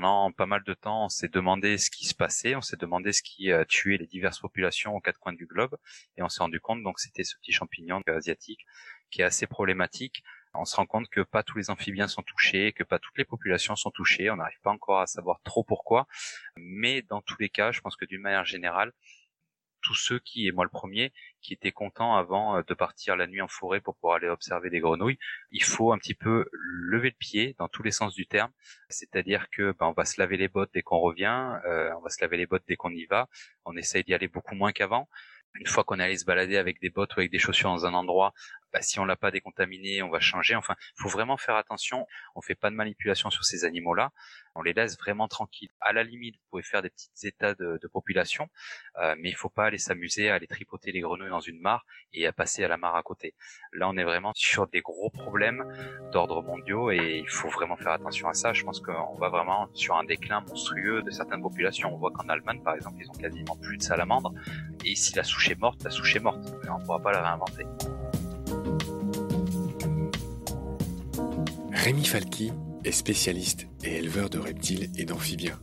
pendant pas mal de temps, on s'est demandé ce qui se passait, on s'est demandé ce qui euh, tuait les diverses populations aux quatre coins du globe, et on s'est rendu compte donc c'était ce petit champignon asiatique qui est assez problématique. On se rend compte que pas tous les amphibiens sont touchés, que pas toutes les populations sont touchées. On n'arrive pas encore à savoir trop pourquoi, mais dans tous les cas, je pense que d'une manière générale, tous ceux qui, et moi le premier, qui étaient contents avant euh, de partir la nuit en forêt pour pouvoir aller observer des grenouilles, il faut un petit peu lever le pied dans tous les sens du terme. C'est-à-dire que ben, on va se laver les bottes dès qu'on revient, euh, on va se laver les bottes dès qu'on y va, on essaye d'y aller beaucoup moins qu'avant. Une fois qu'on est allé se balader avec des bottes ou avec des chaussures dans un endroit, bah, si on l'a pas décontaminé, on va changer. Enfin, faut vraiment faire attention. On fait pas de manipulation sur ces animaux-là. On les laisse vraiment tranquilles. À la limite, vous pouvez faire des petits états de, de population, euh, mais il faut pas aller s'amuser à aller tripoter les grenouilles dans une mare et à passer à la mare à côté. Là, on est vraiment sur des gros problèmes d'ordre mondiaux et il faut vraiment faire attention à ça. Je pense qu'on va vraiment sur un déclin monstrueux de certaines populations. On voit qu'en Allemagne, par exemple, ils ont quasiment plus de salamandres. Et si la souche est morte, la souche est morte. On ne pourra pas la réinventer. Rémi Falki est spécialiste et éleveur de reptiles et d'amphibiens.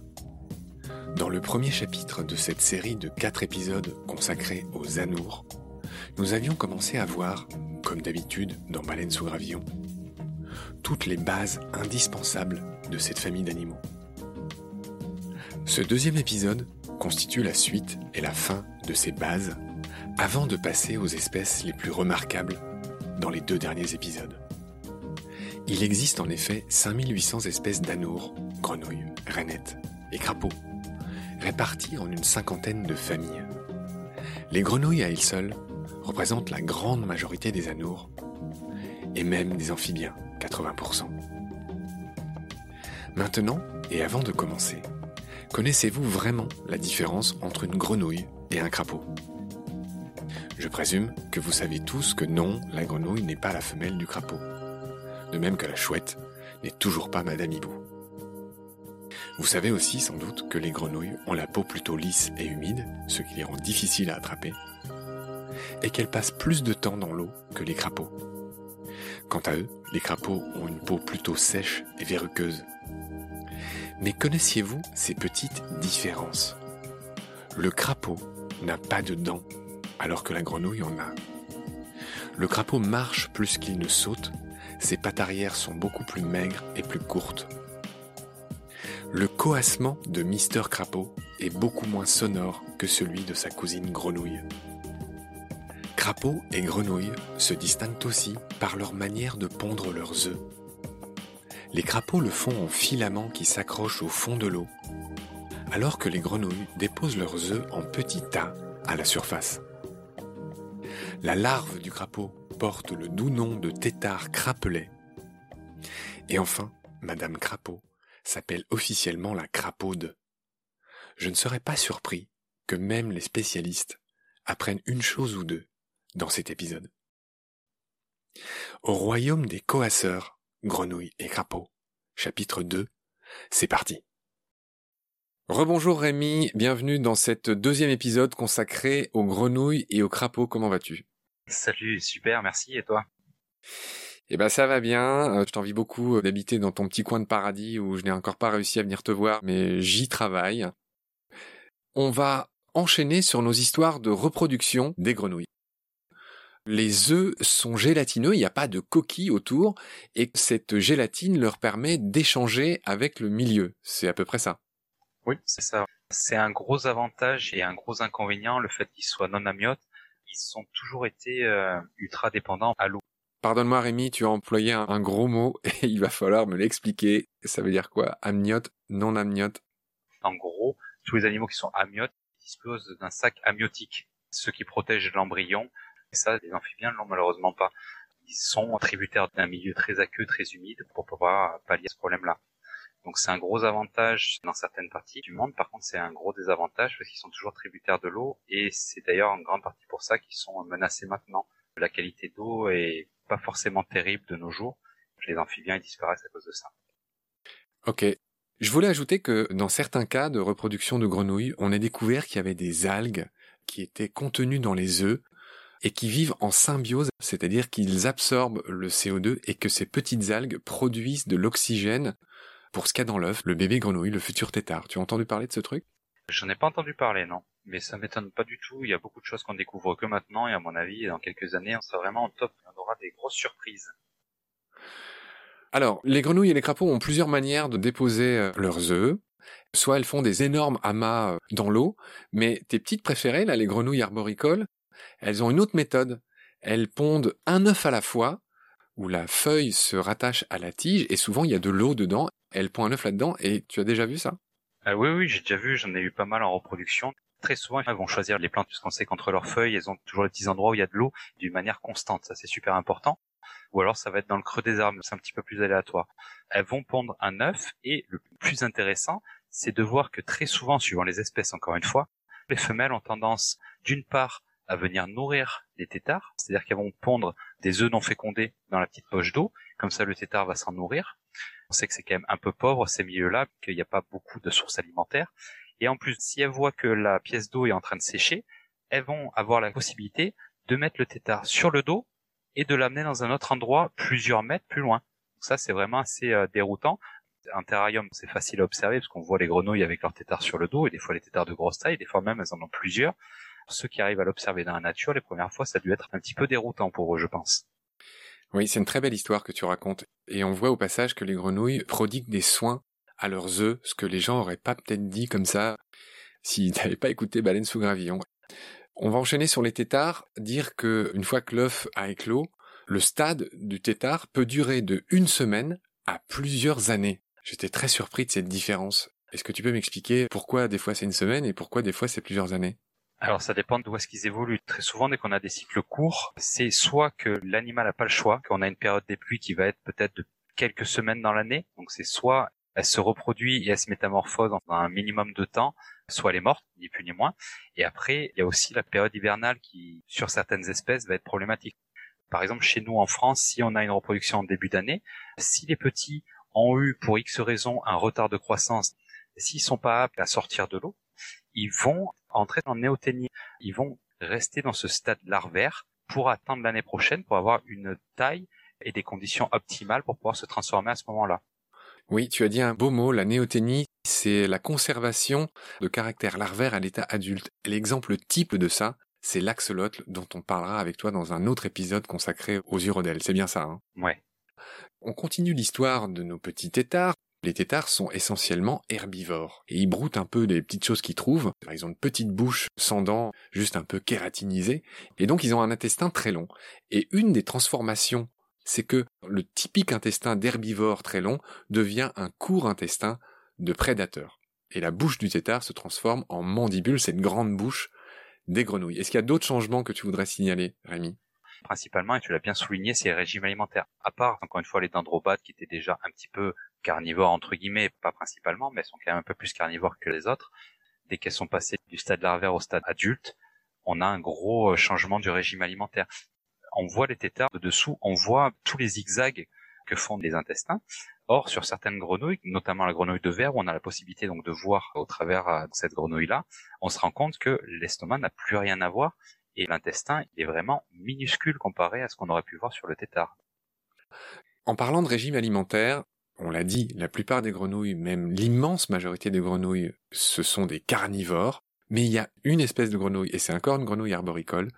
Dans le premier chapitre de cette série de quatre épisodes consacrés aux anours, nous avions commencé à voir, comme d'habitude dans Baleine sous gravillon, toutes les bases indispensables de cette famille d'animaux. Ce deuxième épisode constitue la suite et la fin de ces bases avant de passer aux espèces les plus remarquables dans les deux derniers épisodes. Il existe en effet 5800 espèces d'anours, grenouilles, rainettes et crapauds, réparties en une cinquantaine de familles. Les grenouilles à elles seules représentent la grande majorité des anours, et même des amphibiens, 80%. Maintenant, et avant de commencer, connaissez-vous vraiment la différence entre une grenouille et un crapaud Je présume que vous savez tous que non, la grenouille n'est pas la femelle du crapaud de même que la chouette n'est toujours pas Madame Hibou. Vous savez aussi sans doute que les grenouilles ont la peau plutôt lisse et humide, ce qui les rend difficiles à attraper, et qu'elles passent plus de temps dans l'eau que les crapauds. Quant à eux, les crapauds ont une peau plutôt sèche et verruqueuse. Mais connaissiez-vous ces petites différences? Le crapaud n'a pas de dents, alors que la grenouille en a. Le crapaud marche plus qu'il ne saute, ses pattes arrière sont beaucoup plus maigres et plus courtes. Le coassement de Mister Crapaud est beaucoup moins sonore que celui de sa cousine Grenouille. Crapaud et Grenouille se distinguent aussi par leur manière de pondre leurs œufs. Les crapauds le font en filaments qui s'accrochent au fond de l'eau, alors que les grenouilles déposent leurs œufs en petits tas à la surface. La larve du crapaud porte le doux nom de tétard crapelet. Et enfin, Madame Crapaud s'appelle officiellement la crapaude. Je ne serais pas surpris que même les spécialistes apprennent une chose ou deux dans cet épisode. Au royaume des coasseurs, grenouilles et crapauds, chapitre 2, c'est parti. Rebonjour Rémi, bienvenue dans cet deuxième épisode consacré aux grenouilles et aux crapauds, comment vas-tu? Salut, super, merci. Et toi? Eh ben ça va bien. Euh, je t'envie beaucoup euh, d'habiter dans ton petit coin de paradis où je n'ai encore pas réussi à venir te voir, mais j'y travaille. On va enchaîner sur nos histoires de reproduction des grenouilles. Les œufs sont gélatineux, il n'y a pas de coquille autour, et cette gélatine leur permet d'échanger avec le milieu. C'est à peu près ça. Oui, c'est ça. C'est un gros avantage et un gros inconvénient, le fait qu'ils soient non amiotes ils ont toujours été euh, ultra dépendants à l'eau. Pardonne-moi Rémi, tu as employé un, gros mot et il va falloir me l'expliquer. Ça veut dire quoi? Amniote, non amniote En gros, tous les animaux qui sont amniotes disposent d'un sac amniotique, ce qui protège l'embryon. Et ça, les amphibiens ne l'ont malheureusement pas. Ils sont tributaires d'un milieu très aqueux, très humide pour pouvoir pallier ce problème-là. Donc c'est un gros avantage dans certaines parties du monde. Par contre, c'est un gros désavantage parce qu'ils sont toujours tributaires de l'eau et c'est d'ailleurs en grande partie pour ça qu'ils sont menacés maintenant. La qualité d'eau est pas forcément terrible de nos jours. Les amphibiens disparaissent à cause de ça. Ok. Je voulais ajouter que dans certains cas de reproduction de grenouilles, on a découvert qu'il y avait des algues qui étaient contenues dans les œufs et qui vivent en symbiose, c'est-à-dire qu'ils absorbent le CO2 et que ces petites algues produisent de l'oxygène pour ce qu'il y a dans l'œuf, le bébé grenouille, le futur tétard. Tu as entendu parler de ce truc? J'en ai pas entendu parler, non. Mais ça m'étonne pas du tout. Il y a beaucoup de choses qu'on découvre que maintenant, et à mon avis, dans quelques années, on sera vraiment en top. On aura des grosses surprises. Alors, les grenouilles et les crapauds ont plusieurs manières de déposer euh, leurs œufs. Soit elles font des énormes amas euh, dans l'eau, mais tes petites préférées, là, les grenouilles arboricoles, elles ont une autre méthode. Elles pondent un œuf à la fois, où la feuille se rattache à la tige, et souvent il y a de l'eau dedans. Elles pondent un œuf là-dedans, et tu as déjà vu ça? Euh, Oui, oui, j'ai déjà vu, j'en ai eu pas mal en reproduction. Très souvent, elles vont choisir les plantes, puisqu'on sait qu'entre leurs feuilles, elles ont toujours les petits endroits où il y a de l'eau, d'une manière constante. Ça, c'est super important ou alors ça va être dans le creux des arbres, c'est un petit peu plus aléatoire. Elles vont pondre un œuf, et le plus intéressant, c'est de voir que très souvent, suivant les espèces encore une fois, les femelles ont tendance, d'une part, à venir nourrir les têtards, c'est-à-dire qu'elles vont pondre des œufs non fécondés dans la petite poche d'eau, comme ça le tétard va s'en nourrir. On sait que c'est quand même un peu pauvre ces milieux-là, qu'il n'y a pas beaucoup de sources alimentaires. Et en plus, si elles voient que la pièce d'eau est en train de sécher, elles vont avoir la possibilité de mettre le tétard sur le dos et de l'amener dans un autre endroit plusieurs mètres plus loin. Donc ça, c'est vraiment assez euh, déroutant. Un terrarium, c'est facile à observer parce qu'on voit les grenouilles avec leurs tétards sur le dos et des fois les tétards de grosse taille, des fois même elles en ont plusieurs. Ceux qui arrivent à l'observer dans la nature, les premières fois, ça a dû être un petit peu déroutant pour eux, je pense. Oui, c'est une très belle histoire que tu racontes. Et on voit au passage que les grenouilles prodiguent des soins à leurs œufs, ce que les gens auraient pas peut-être dit comme ça s'ils n'avaient pas écouté Baleine sous gravillon. On va enchaîner sur les tétards, dire que une fois que l'œuf a éclos, le stade du tétard peut durer de une semaine à plusieurs années. J'étais très surpris de cette différence. Est-ce que tu peux m'expliquer pourquoi des fois c'est une semaine et pourquoi des fois c'est plusieurs années? Alors ça dépend d'où est-ce qu'ils évoluent. Très souvent, dès qu'on a des cycles courts, c'est soit que l'animal n'a pas le choix, qu'on a une période des pluies qui va être peut-être de quelques semaines dans l'année. Donc c'est soit elle se reproduit et elle se métamorphose dans un minimum de temps, soit elle est morte, ni plus ni moins. Et après, il y a aussi la période hivernale qui, sur certaines espèces, va être problématique. Par exemple, chez nous en France, si on a une reproduction en début d'année, si les petits ont eu pour X raison un retard de croissance, s'ils sont pas aptes à sortir de l'eau, ils vont entrer en néoténie. Ils vont rester dans ce stade larvaire pour attendre l'année prochaine pour avoir une taille et des conditions optimales pour pouvoir se transformer à ce moment-là. Oui, tu as dit un beau mot, la néoténie, c'est la conservation de caractère larvaire à l'état adulte. L'exemple type de ça, c'est l'axolotl dont on parlera avec toi dans un autre épisode consacré aux urodèles. C'est bien ça, hein? Ouais. On continue l'histoire de nos petits têtards. Les têtards sont essentiellement herbivores et ils broutent un peu des petites choses qu'ils trouvent. Ils ont une petite bouche sans dents, juste un peu kératinisée, et donc ils ont un intestin très long. Et une des transformations c'est que le typique intestin d'herbivore très long devient un court intestin de prédateur. Et la bouche du tétard se transforme en mandibule, cette grande bouche des grenouilles. Est-ce qu'il y a d'autres changements que tu voudrais signaler, Rémi? Principalement, et tu l'as bien souligné, c'est les régimes alimentaires. À part, encore une fois, les dendrobates qui étaient déjà un petit peu carnivores, entre guillemets, pas principalement, mais elles sont quand même un peu plus carnivores que les autres. Dès qu'elles sont passées du stade larvaire au stade adulte, on a un gros euh, changement du régime alimentaire on voit les têtards de dessous, on voit tous les zigzags que font les intestins. Or, sur certaines grenouilles, notamment la grenouille de verre, où on a la possibilité donc de voir au travers euh, de cette grenouille-là, on se rend compte que l'estomac n'a plus rien à voir et l'intestin est vraiment minuscule comparé à ce qu'on aurait pu voir sur le tétard. En parlant de régime alimentaire, on l'a dit, la plupart des grenouilles, même l'immense majorité des grenouilles, ce sont des carnivores, mais il y a une espèce de grenouille, et c'est encore une grenouille arboricole,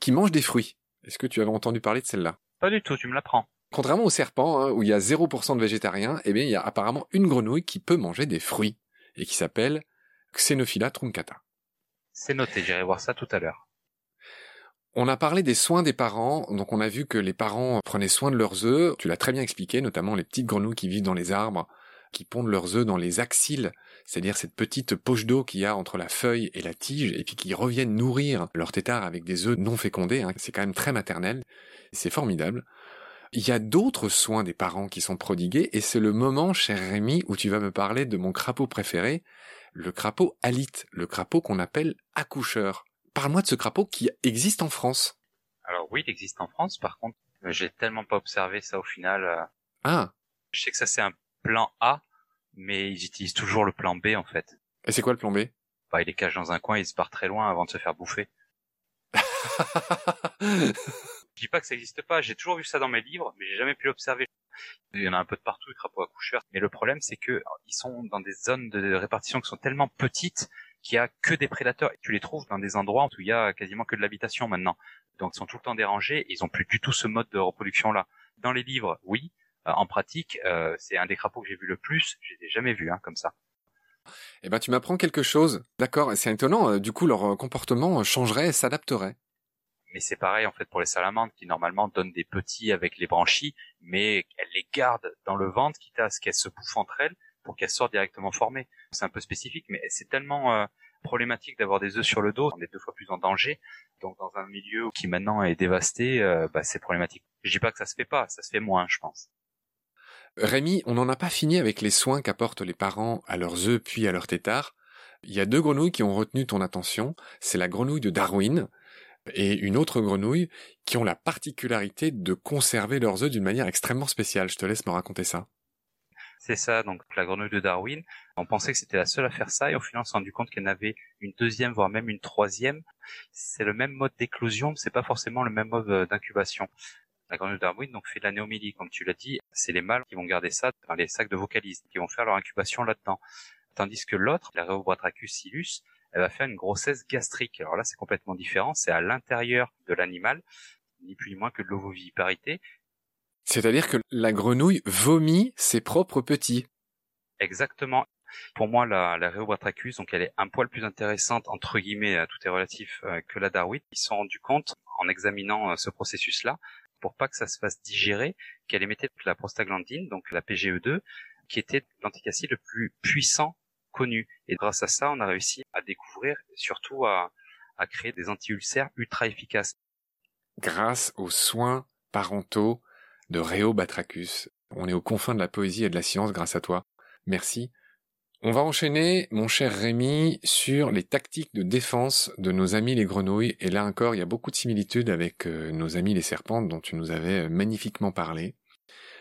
qui mange des fruits. Est-ce que tu avais entendu parler de celle-là? Pas du tout, tu me l'apprends. Contrairement au serpent, hein, où il y a 0% de végétariens, eh bien, il y a apparemment une grenouille qui peut manger des fruits, et qui s'appelle Xenophila truncata. C'est noté, j'irai voir ça tout à l'heure. On a parlé des soins des parents, donc on a vu que les parents prenaient soin de leurs œufs, tu l'as très bien expliqué, notamment les petites grenouilles qui vivent dans les arbres, qui pondent leurs œufs dans les axilles, c'est-à-dire cette petite poche d'eau qu'il y a entre la feuille et la tige, et puis qui reviennent nourrir leur tétard avec des œufs non fécondés. Hein. C'est quand même très maternel. C'est formidable. Il y a d'autres soins des parents qui sont prodigués, et c'est le moment, cher Rémi, où tu vas me parler de mon crapaud préféré, le crapaud alite, le crapaud qu'on appelle accoucheur. Parle-moi de ce crapaud qui existe en France. Alors oui, il existe en France, par contre, j'ai tellement pas observé ça au final. Euh. Ah. Je sais que ça c'est un plan A, mais ils utilisent toujours le plan B en fait. Et c'est quoi le plan B? Bah, il les cache dans un coin, il se part très loin avant de se faire bouffer. Je dis pas que ça n'existe pas, j'ai toujours vu ça dans mes livres, mais j'ai jamais pu l'observer. Il y en a un peu de partout, les crapauds accoucheurs. Mais le problème, c'est que ils sont dans des zones de répartition qui sont tellement petites qu'il y a que des prédateurs. Tu les trouves dans des endroits où il y a quasiment que de l'habitation maintenant. Donc ils sont tout le temps dérangés. Et ils ont plus du tout ce mode de reproduction là. Dans les livres, oui. Euh, en pratique, euh, c'est un des crapauds que j'ai vu le plus. Je les ai jamais vus hein, comme ça. Eh ben, tu m'apprends quelque chose. D'accord, c'est étonnant. Du coup, leur comportement changerait, s'adapterait mais c'est pareil en fait pour les salamandres qui normalement donnent des petits avec les branchies, mais elles les gardent dans le ventre, quitte à ce qu'elles se bouffent entre elles pour qu'elles sortent directement formées. C'est un peu spécifique, mais c'est tellement euh, problématique d'avoir des œufs sur le dos, on est deux fois plus en danger. Donc dans un milieu qui maintenant est dévasté, euh, bah, c'est problématique. Je dis pas que ça se fait pas, ça se fait moins, je pense. Rémi, on n'en a pas fini avec les soins qu'apportent les parents à leurs œufs puis à leurs têtards. Il y a deux grenouilles qui ont retenu ton attention. C'est la grenouille de Darwin, et une autre grenouille qui ont la particularité de conserver leurs œufs d'une manière extrêmement spéciale. Je te laisse me raconter ça. C'est ça, donc la grenouille de Darwin. On pensait que c'était la seule à faire ça et au final on s'est rendu compte qu'elle avait une deuxième, voire même une troisième. C'est le même mode d'éclosion, mais c'est pas forcément le même mode euh, d'incubation. La grenouille Darwin donc fait de la néomélie, comme tu l'as dit. C'est les mâles qui vont garder ça dans les sacs de vocalistes, qui vont faire leur incubation là-dedans. Tandis que l'autre, la Rheobatrachus silus, elle va faire une grossesse gastrique. Alors là, c'est complètement différent. C'est à l'intérieur de l'animal, ni plus ni moins que de l'ovoviviparité. C'est-à-dire que la grenouille vomit ses propres petits. Exactement. Pour moi, la, la Rheobatrachus, donc elle est un poil plus intéressante, entre guillemets, tout est relatif, euh, que la Darwin. Ils se sont rendus compte, en examinant euh, ce processus-là, pour pas que ça se fasse digérer, qu'elle émettait la prostaglandine, donc la PGE2, qui était l'anticacide le plus puissant connu. Et grâce à ça, on a réussi à découvrir, surtout à, créer des anti-ulcères ultra efficaces. Grâce aux soins parentaux de Réo Batrachus. On est aux confins de la poésie et de la science grâce à toi. Merci. On va enchaîner, mon cher Rémi, sur les tactiques de défense de nos amis les grenouilles. Et là encore, il y a beaucoup de similitudes avec euh, nos amis les serpentes dont tu nous avais euh, magnifiquement parlé.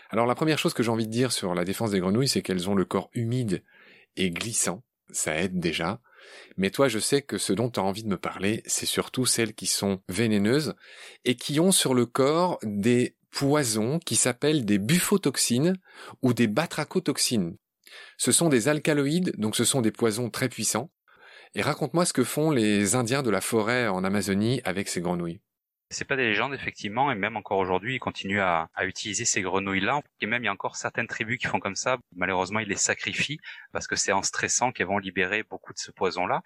Alors la première chose que j'ai envie de dire sur la défense des grenouilles, c'est qu'elles ont le corps humide et glissant, ça aide déjà. Mais toi, je sais que ce dont tu as envie de me parler, c'est surtout celles qui sont vénéneuses et qui ont sur le corps des poisons qui s'appellent des buffotoxines ou des batrachotoxines. Ce sont des alcaloïdes, donc ce sont des poisons très puissants. Et raconte-moi ce que font les Indiens de la forêt en Amazonie avec ces grenouilles. C'est pas des légendes effectivement, et même encore aujourd'hui, ils continuent à, utiliser ces grenouilles-là. Et même il y a encore certaines tribus qui font comme ça. Malheureusement, ils les sacrifient parce que c'est en stressant qu'elles vont libérer beaucoup de ce poison-là.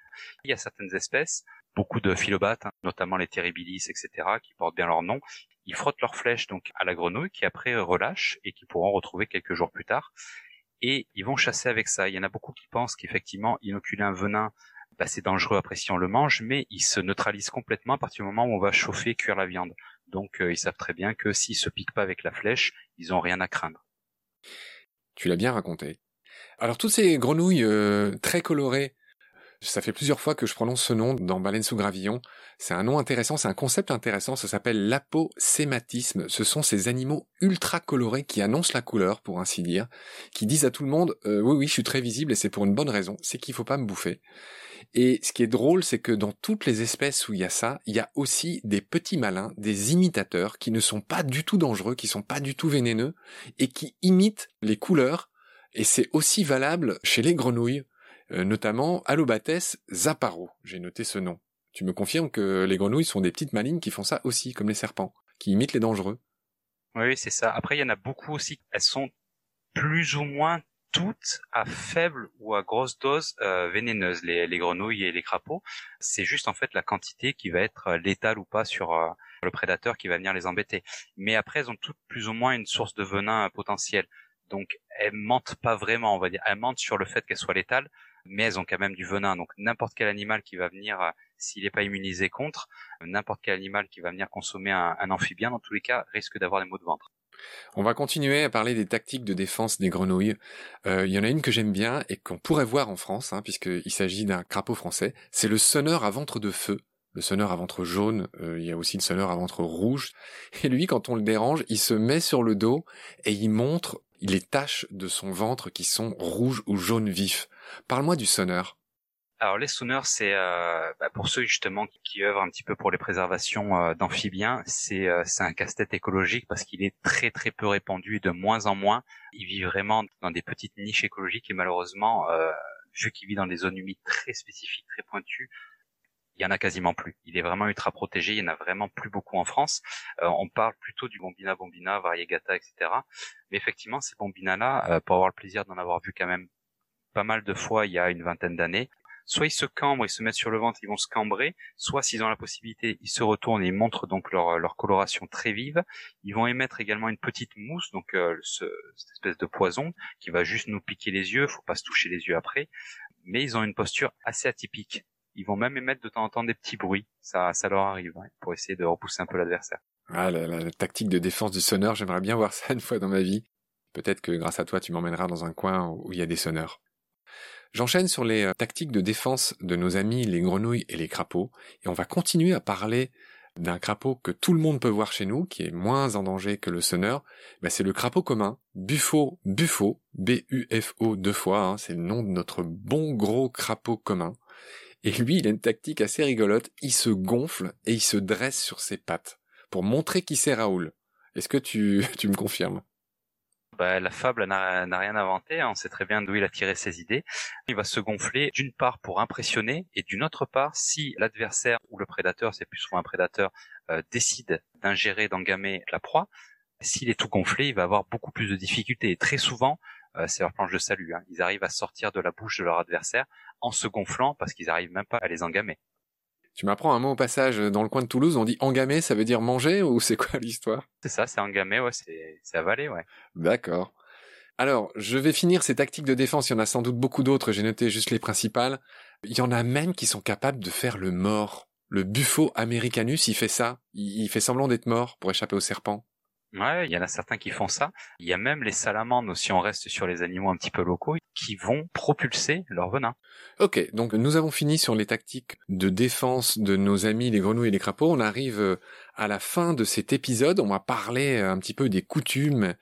Il y a certaines espèces, beaucoup de philobates, hein, notamment les terribilis, etc., qui portent bien leur nom. Ils frottent leurs flèches donc à la grenouille, qui après relâche et qui pourront retrouver quelques jours plus tard. Et ils vont chasser avec ça. Il y en a beaucoup qui pensent qu'effectivement inoculer un venin bah, c'est dangereux après si on le mange, mais il se neutralise complètement à partir du moment où on va chauffer, cuire la viande. Donc euh, ils savent très bien que s'ils se piquent pas avec la flèche, ils ont rien à craindre. Tu l'as bien raconté. Alors toutes ces grenouilles euh, très colorées, ça fait plusieurs fois que je prononce ce nom dans Baleine sous gravillon. C'est un nom intéressant, c'est un concept intéressant, ça s'appelle l'aposématisme. Ce sont ces animaux ultra colorés qui annoncent la couleur, pour ainsi dire, qui disent à tout le monde euh, oui oui je suis très visible et c'est pour une bonne raison, c'est qu'il faut pas me bouffer. Et ce qui est drôle, c'est que dans toutes les espèces où il y a ça, il y a aussi des petits malins, des imitateurs qui ne sont pas du tout dangereux, qui sont pas du tout vénéneux et qui imitent les couleurs. Et c'est aussi valable chez les grenouilles, euh, notamment Alobates zaparo. J'ai noté ce nom. Tu me confirmes que les grenouilles sont des petites malines qui font ça aussi, comme les serpents, qui imitent les dangereux. Oui, c'est ça. Après, il y en a beaucoup aussi. Elles sont plus ou moins toutes à faible ou à grosse dose euh, vénéneuse, les, grenouilles et les crapauds. C'est juste en fait la quantité qui va être euh, létale ou pas sur euh, le prédateur qui va venir les embêter. Mais après, elles ont toutes plus ou moins une source de venin potentiel. Donc elles mentent pas vraiment, on va dire. Elles mentent sur le fait qu'elles soient létales, mais elles ont quand même du venin. Donc n'importe quel animal qui va venir, s'il n'est pas immunisé contre, n'importe quel animal qui va venir consommer un, amphibien, dans tous les cas, risque d'avoir des maux de ventre. On va continuer à parler des tactiques de défense des grenouilles. Euh, il y en a une que j'aime bien et qu'on pourrait voir en France, hein, puisqu'il s'agit d'un crapaud français. C'est le sonneur à ventre de feu. Le sonneur à ventre jaune, euh, il y a aussi le sonneur à ventre rouge. Et lui, quand on le dérange, il se met sur le dos et il montre les taches de son ventre qui sont rouges ou jaunes vifs. Parle-moi du sonneur. alors les sooners, c'est euh, bah, pour ceux justement qui œuvrent un petit peu pour les préservations euh, d'amphibiens, c'est euh, un casse-tête écologique parce qu'il est très très peu répandu et de moins en moins. Il vit vraiment dans des petites niches écologiques et malheureusement, vu qu'il vit dans des zones humides très spécifiques, très pointues, il y en a quasiment plus. Il est vraiment ultra protégé. Il y en a vraiment plus beaucoup en France. on parle plutôt du bombina bombina, variegata, etc. Mais effectivement, ces bombinas-là, pour avoir le plaisir d'en avoir vu quand même pas mal de fois il y a une vingtaine d'années, soit ils se cambrent, ils se mettent sur le ventre, ils vont se cambrer, soit s'ils ont la possibilité, ils se retournent et ils montrent donc leur, coloration très vive. Ils vont émettre également une petite mousse, donc euh, ce, cette espèce de poison qui va juste nous piquer les yeux, faut pas se toucher les yeux après. Mais ils ont une posture assez atypique. Ils vont même émettre de temps en temps des petits bruits, ça, ça leur arrive, hein, pour essayer de repousser un peu l'adversaire. Ah, la, la, tactique de défense du sonneur, j'aimerais bien voir ça une fois dans ma vie. Peut-être que grâce à toi, tu m'emmèneras dans un coin où il y a des sonneurs. J'enchaîne sur les euh, tactiques de défense de nos amis les grenouilles et les crapauds, et on va continuer à parler d'un crapaud que tout le monde peut voir chez nous, qui est moins en danger que le sonneur, ben c'est le crapaud commun, Buffo Buffo, B-U-F-O deux fois, hein, c'est le nom de notre bon gros crapaud commun. Et lui, il a une tactique assez rigolote, il se gonfle et il se dresse sur ses pattes, pour montrer qui c'est Raoul. Est-ce que tu, tu me confirmes? Bah, la fable n'a rien inventé, on sait très bien d'où il a tiré ses idées. Il va se gonfler d'une part pour impressionner et d'une autre part si l'adversaire ou le prédateur, c'est plus souvent un prédateur, euh, décide d'ingérer, d'engamer la proie, s'il est tout gonflé, il va avoir beaucoup plus de difficultés. Et très souvent, euh, c'est leur planche de salut. Hein. Ils arrivent à sortir de la bouche de leur adversaire en se gonflant parce qu'ils n'arrivent même pas à les engamer. Tu m'apprends un mot au passage, dans le coin de Toulouse, on dit engamer, ça veut dire manger ou c'est quoi l'histoire? C'est ça, c'est engamer, ouais, c'est, c'est avaler, ouais. D'accord. Alors, je vais finir ces tactiques de défense, il y en a sans doute beaucoup d'autres, j'ai noté juste les principales. Il y en a même qui sont capables de faire le mort. Le buffo americanus, il fait ça. Il, fait semblant d'être mort pour échapper au serpent. Ouais, il y en a certains qui font ça. Il y a même les salamandres, si on reste sur les animaux un petit peu locaux, qui vont propulser leur venin. Ok, donc nous avons fini sur les tactiques de défense de nos amis les grenouilles et les crapauds. On arrive euh, à la fin de cet épisode. On va parler euh, un petit peu des coutumes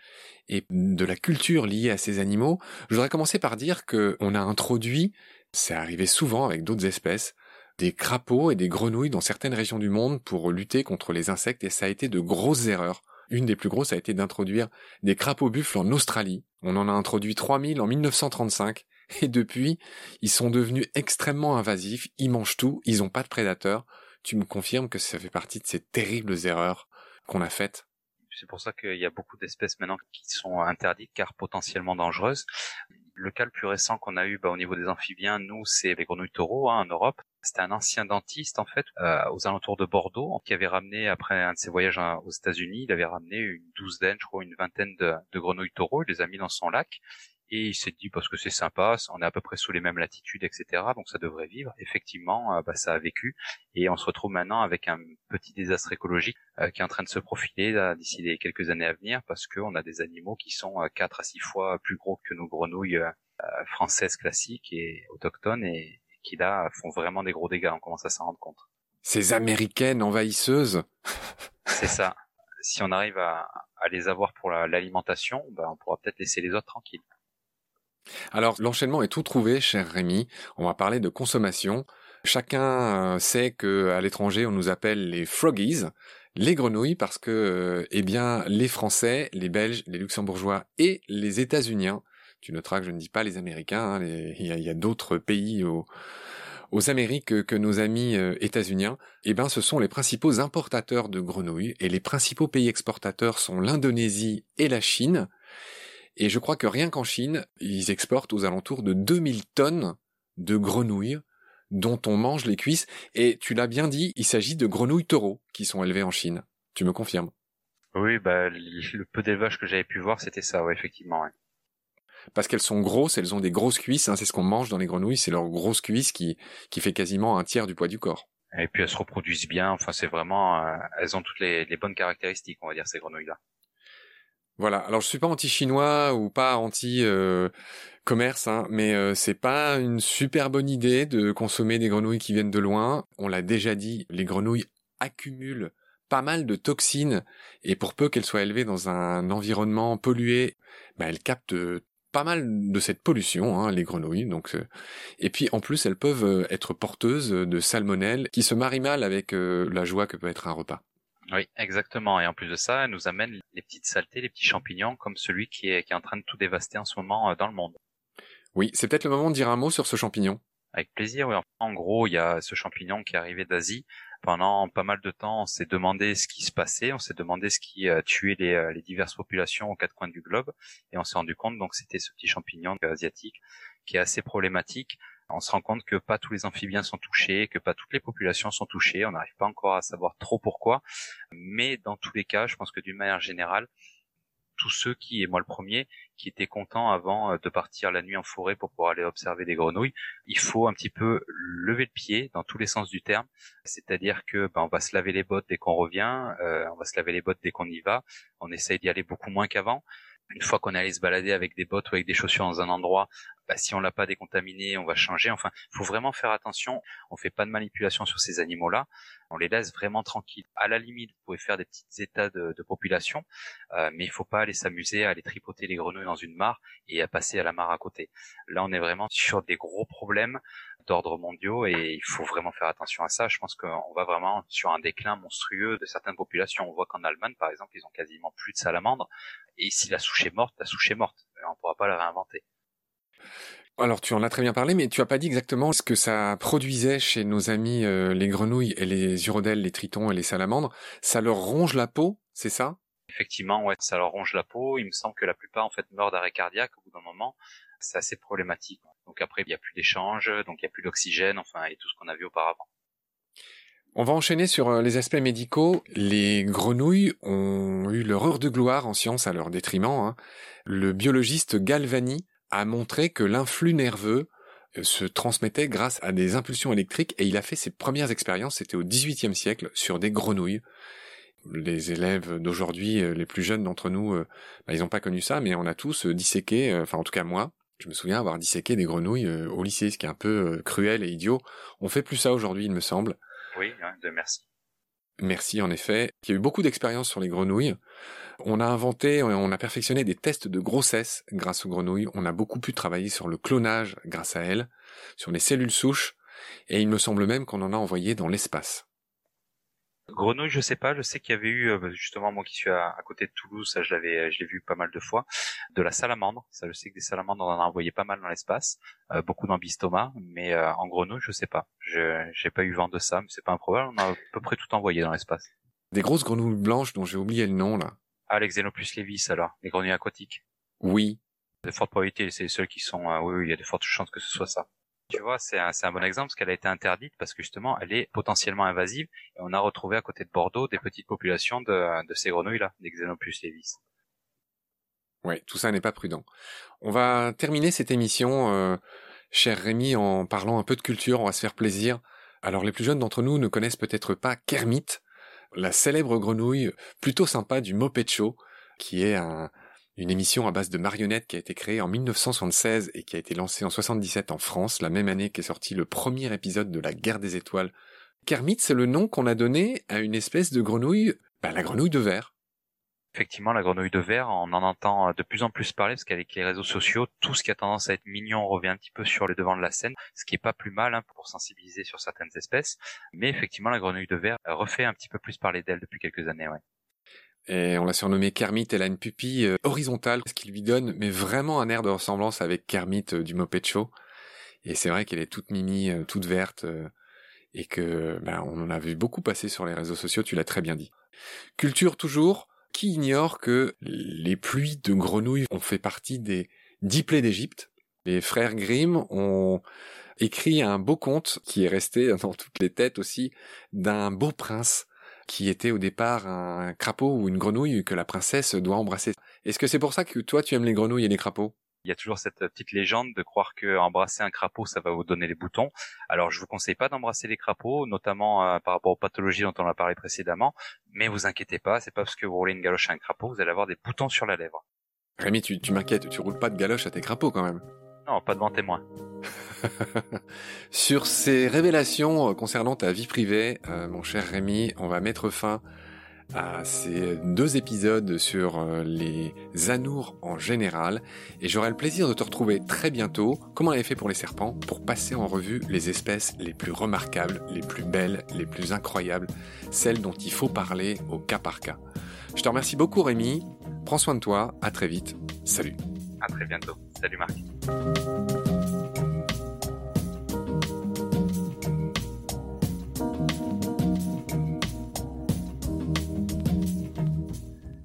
et de la culture liée à ces animaux. Je voudrais commencer par dire que on a introduit, c'est arrivé souvent avec d'autres espèces, des crapauds et des grenouilles dans certaines régions du monde pour lutter contre les insectes et ça a été de grosses erreurs. Une des plus grosses a été d'introduire des crapauds buffles en Australie. On en a introduit 3000 en 1935. Et depuis, ils sont devenus extrêmement invasifs, ils mangent tout, ils n'ont pas de prédateurs. Tu me confirmes que ça fait partie de ces terribles erreurs qu'on a faites? C'est pour ça qu'il y a beaucoup d'espèces maintenant qui sont interdites car potentiellement dangereuses. Le cas le plus récent qu'on a eu bah, au niveau des amphibiens, nous, c'est les grenouilles taureaux hein, en Europe. C'était un ancien dentiste en fait euh, aux alentours de Bordeaux qui avait ramené après un de ses voyages hein, aux États-Unis, il avait ramené une douzaine, je crois, une vingtaine de, de grenouilles taureaux. Il les a mis dans son lac et il s'est dit parce que c'est sympa, on est à peu près sous les mêmes latitudes, etc. Donc ça devrait vivre. Effectivement, euh, bah, ça a vécu et on se retrouve maintenant avec un petit désastre écologique euh, qui est en train de se profiler d'ici les quelques années à venir parce qu'on a des animaux qui sont 4 à 6 fois plus gros que nos grenouilles françaises classiques et autochtones et qui là font vraiment des gros dégâts. On commence à s'en rendre compte. Ces américaines envahisseuses. C'est ça. Si on arrive à, les avoir pour l'alimentation, ben, on pourra peut-être laisser les autres tranquilles. Alors l'enchaînement est tout trouvé, cher Rémi. On va parler de consommation. Chacun euh, sait que à l'étranger on nous appelle les froggies, les grenouilles, parce que euh, eh bien les Français, les Belges, les Luxembourgeois et les États-Uniens tu noteras que je ne dis pas les Américains, hein, il y a, d'autres pays aux, Amériques que nos amis euh, états-uniens, eh ben, ce sont les principaux importateurs de grenouilles, et les principaux pays exportateurs sont l'Indonésie et la Chine, et je crois que rien qu'en Chine, ils exportent aux alentours de 2000 tonnes de grenouilles dont on mange les cuisses, et tu l'as bien dit, il s'agit de grenouilles taureaux qui sont élevées en Chine. Tu me confirmes? Oui, bah, le peu d'élevage que j'avais pu voir, c'était ça, ouais, effectivement parce qu'elles sont grosses, elles ont des grosses cuisses, hein, c'est ce qu'on mange dans les grenouilles, c'est leur grosse cuisse qui, qui fait quasiment un tiers du poids du corps. Et puis elles se reproduisent bien, enfin c'est vraiment, euh, elles ont toutes les, les, bonnes caractéristiques, on va dire, ces grenouilles-là. Voilà, alors je suis pas anti-chinois ou pas anti-commerce, hein, mais euh, c'est pas une super bonne idée de consommer des grenouilles qui viennent de loin. On l'a déjà dit, les grenouilles accumulent pas mal de toxines et pour peu qu'elles soient élevées dans un environnement pollué, bah, elles captent pas mal de cette pollution, hein, les grenouilles. Donc, et puis en plus, elles peuvent être porteuses de salmonelle qui se marient mal avec la joie que peut être un repas. Oui, exactement. Et en plus de ça, elle nous amène les petites saletés, les petits champignons, comme celui qui est, qui est en train de tout dévaster en ce moment dans le monde. Oui, c'est peut-être le moment de dire un mot sur ce champignon. Avec plaisir, oui. En gros, il y a ce champignon qui est arrivé d'Asie. Pendant pas mal de temps, on s'est demandé ce qui se passait, on s'est demandé ce qui euh, tuait les, euh, les, diverses populations aux quatre coins du globe, et on s'est rendu compte donc c'était ce petit champignon asiatique qui est assez problématique. On se rend compte que pas tous les amphibiens sont touchés, que pas toutes les populations sont touchées. On n'arrive pas encore à savoir trop pourquoi, mais dans tous les cas, je pense que d'une manière générale, tous ceux qui, et moi le premier, qui étaient contents avant euh, de partir la nuit en forêt pour pouvoir aller observer des grenouilles, il faut un petit peu lever le pied dans tous les sens du terme. C'est-à-dire que ben, on va se laver les bottes dès qu'on revient, euh, on va se laver les bottes dès qu'on y va, on essaye d'y aller beaucoup moins qu'avant une fois qu'on est allé se balader avec des bottes ou avec des chaussures dans un endroit, bah, si on l'a pas décontaminé, on va changer. Enfin, faut vraiment faire attention. On fait pas de manipulation sur ces animaux-là. On les laisse vraiment tranquilles. À la limite, vous pouvez faire des petits états de, population, euh, mais il faut pas aller s'amuser à aller tripoter les grenouilles dans une mare et à passer à la mare à côté. Là, on est vraiment sur des gros problèmes d'ordre mondiaux et il faut vraiment faire attention à ça. Je pense qu'on va vraiment sur un déclin monstrueux de certaines populations. On voit qu'en Allemagne, par exemple, ils ont quasiment plus de salamandres. Et si la souche est morte, la souche est morte. On ne pourra pas la réinventer. Alors tu en as très bien parlé, mais tu as pas dit exactement ce que ça produisait chez nos amis euh, les grenouilles et les urodèles, les tritons et les salamandres. Ça leur ronge la peau, c'est ça? Effectivement, ouais, ça leur ronge la peau. Il me semble que la plupart en fait meurent d'arrêt cardiaque au bout d'un moment. C'est assez problématique. Donc après, il n'y a plus d'échange, donc il n'y a plus d'oxygène, enfin, et tout ce qu'on a vu auparavant. On va enchaîner sur euh, les aspects médicaux. Les grenouilles ont eu leur heure de gloire en science à leur détriment. Hein. Le biologiste Galvani a montré que l'influx nerveux euh, se transmettait grâce à des impulsions électriques et il a fait ses premières expériences, c'était au XVIIIe siècle, sur des grenouilles. Les élèves d'aujourd'hui, euh, les plus jeunes d'entre nous, bah, ils n'ont pas connu ça, mais on a tous disséqué, enfin en tout cas moi, je me souviens avoir disséqué des grenouilles au lycée, ce qui est un peu cruel et idiot. On fait plus ça aujourd'hui, il me semble. Oui, de merci. Merci, en effet. Il y a eu beaucoup d'expériences sur les grenouilles. On a inventé, on a perfectionné des tests de grossesse grâce aux grenouilles. On a beaucoup pu travailler sur le clonage grâce à elles, sur les cellules souches, et il me semble même qu'on en a envoyé dans l'espace. Grenouille, je sais pas. Je sais qu'il y avait eu euh, bah, justement moi qui suis à, côté de Toulouse, ça je l'avais, je l'ai vu pas mal de fois. De la salamandre, ça je sais que des salamandres on en a envoyé pas mal dans l'espace, euh, beaucoup d'ambistoma, mais euh, en grenouille je sais pas. Je j'ai pas eu vent de ça, mais c'est pas un problème. On a à peu près tout envoyé dans l'espace. Des grosses grenouilles blanches dont j'ai oublié le nom là. Ah les Xenopus levis alors, les grenouilles aquatiques. Oui. De fortes probabilités, c'est ceux qui sont. oui, il y a de fortes chances que ce soit ça. Tu vois, c'est un, un, bon exemple parce qu'elle a été interdite parce que justement, elle est potentiellement invasive et on a retrouvé à côté de Bordeaux des petites populations de, de ces grenouilles-là, des Xenopus levis. Ouais, tout ça n'est pas prudent. On va terminer cette émission, euh, cher Rémi, en parlant un peu de culture. On va se faire plaisir. Alors, les plus jeunes d'entre nous ne connaissent peut-être pas Kermit, la célèbre grenouille plutôt sympa du Moped Show, qui est un, une émission à base de marionnettes qui a été créée en 1976 et qui a été lancée en 77 en France, la même année qu'est sorti le premier épisode de la Guerre des Étoiles. Kermit, c'est le nom qu'on a donné à une espèce de grenouille, bah, la grenouille de verre. Effectivement, la grenouille de verre, on en entend euh, de plus en plus parler parce qu'avec les réseaux sociaux, tout ce qui a tendance à être mignon revient un petit peu sur le devant de la scène, ce qui est pas plus mal hein, pour sensibiliser sur certaines espèces. Mais effectivement, la grenouille de verre refait un petit peu plus parler d'elle depuis quelques années. Ouais. Et on l'a surnommée Kermit, elle a une pupille euh, horizontale, ce qui lui donne mais vraiment un air de ressemblance avec Kermit euh, du Moped Show. Et c'est vrai qu'elle est toute mimi, toute verte, et que ben, on en a vu beaucoup passer sur les réseaux sociaux, tu l'as très bien dit. Culture toujours, qui ignore que les pluies de grenouilles ont fait partie des dix plaies d'Égypte Les frères Grimm ont écrit un beau conte qui est resté dans toutes les têtes aussi d'un beau prince qui était au départ un crapaud ou une grenouille que la princesse doit embrasser. Est-ce que c'est pour ça que toi tu aimes les grenouilles et les crapauds? Il y a toujours cette petite légende de croire que embrasser un crapaud, ça va vous donner les boutons. Alors, je vous conseille pas d'embrasser les crapauds, notamment euh, par rapport aux pathologies dont on a parlé précédemment. Mais vous inquiétez pas, c'est pas parce que vous roulez une galoche à un crapaud, vous allez avoir des boutons sur la lèvre. Rémi, tu, tu m'inquiètes, tu roules pas de galoche à tes crapauds quand même. Non, pas devant témoin. Sur ces révélations euh, concernant ta vie privée, euh, mon cher Rémi, on va mettre fin à ces deux épisodes sur euh, les anours en général. Et j'aurai le plaisir de te retrouver très bientôt, comme on avait fait pour les serpents, pour passer en revue les espèces les plus remarquables, les plus belles, les plus incroyables, celles dont il faut parler au cas par cas. Je te remercie beaucoup Rémi, prends soin de toi, à très vite, salut. À très bientôt, salut Marc.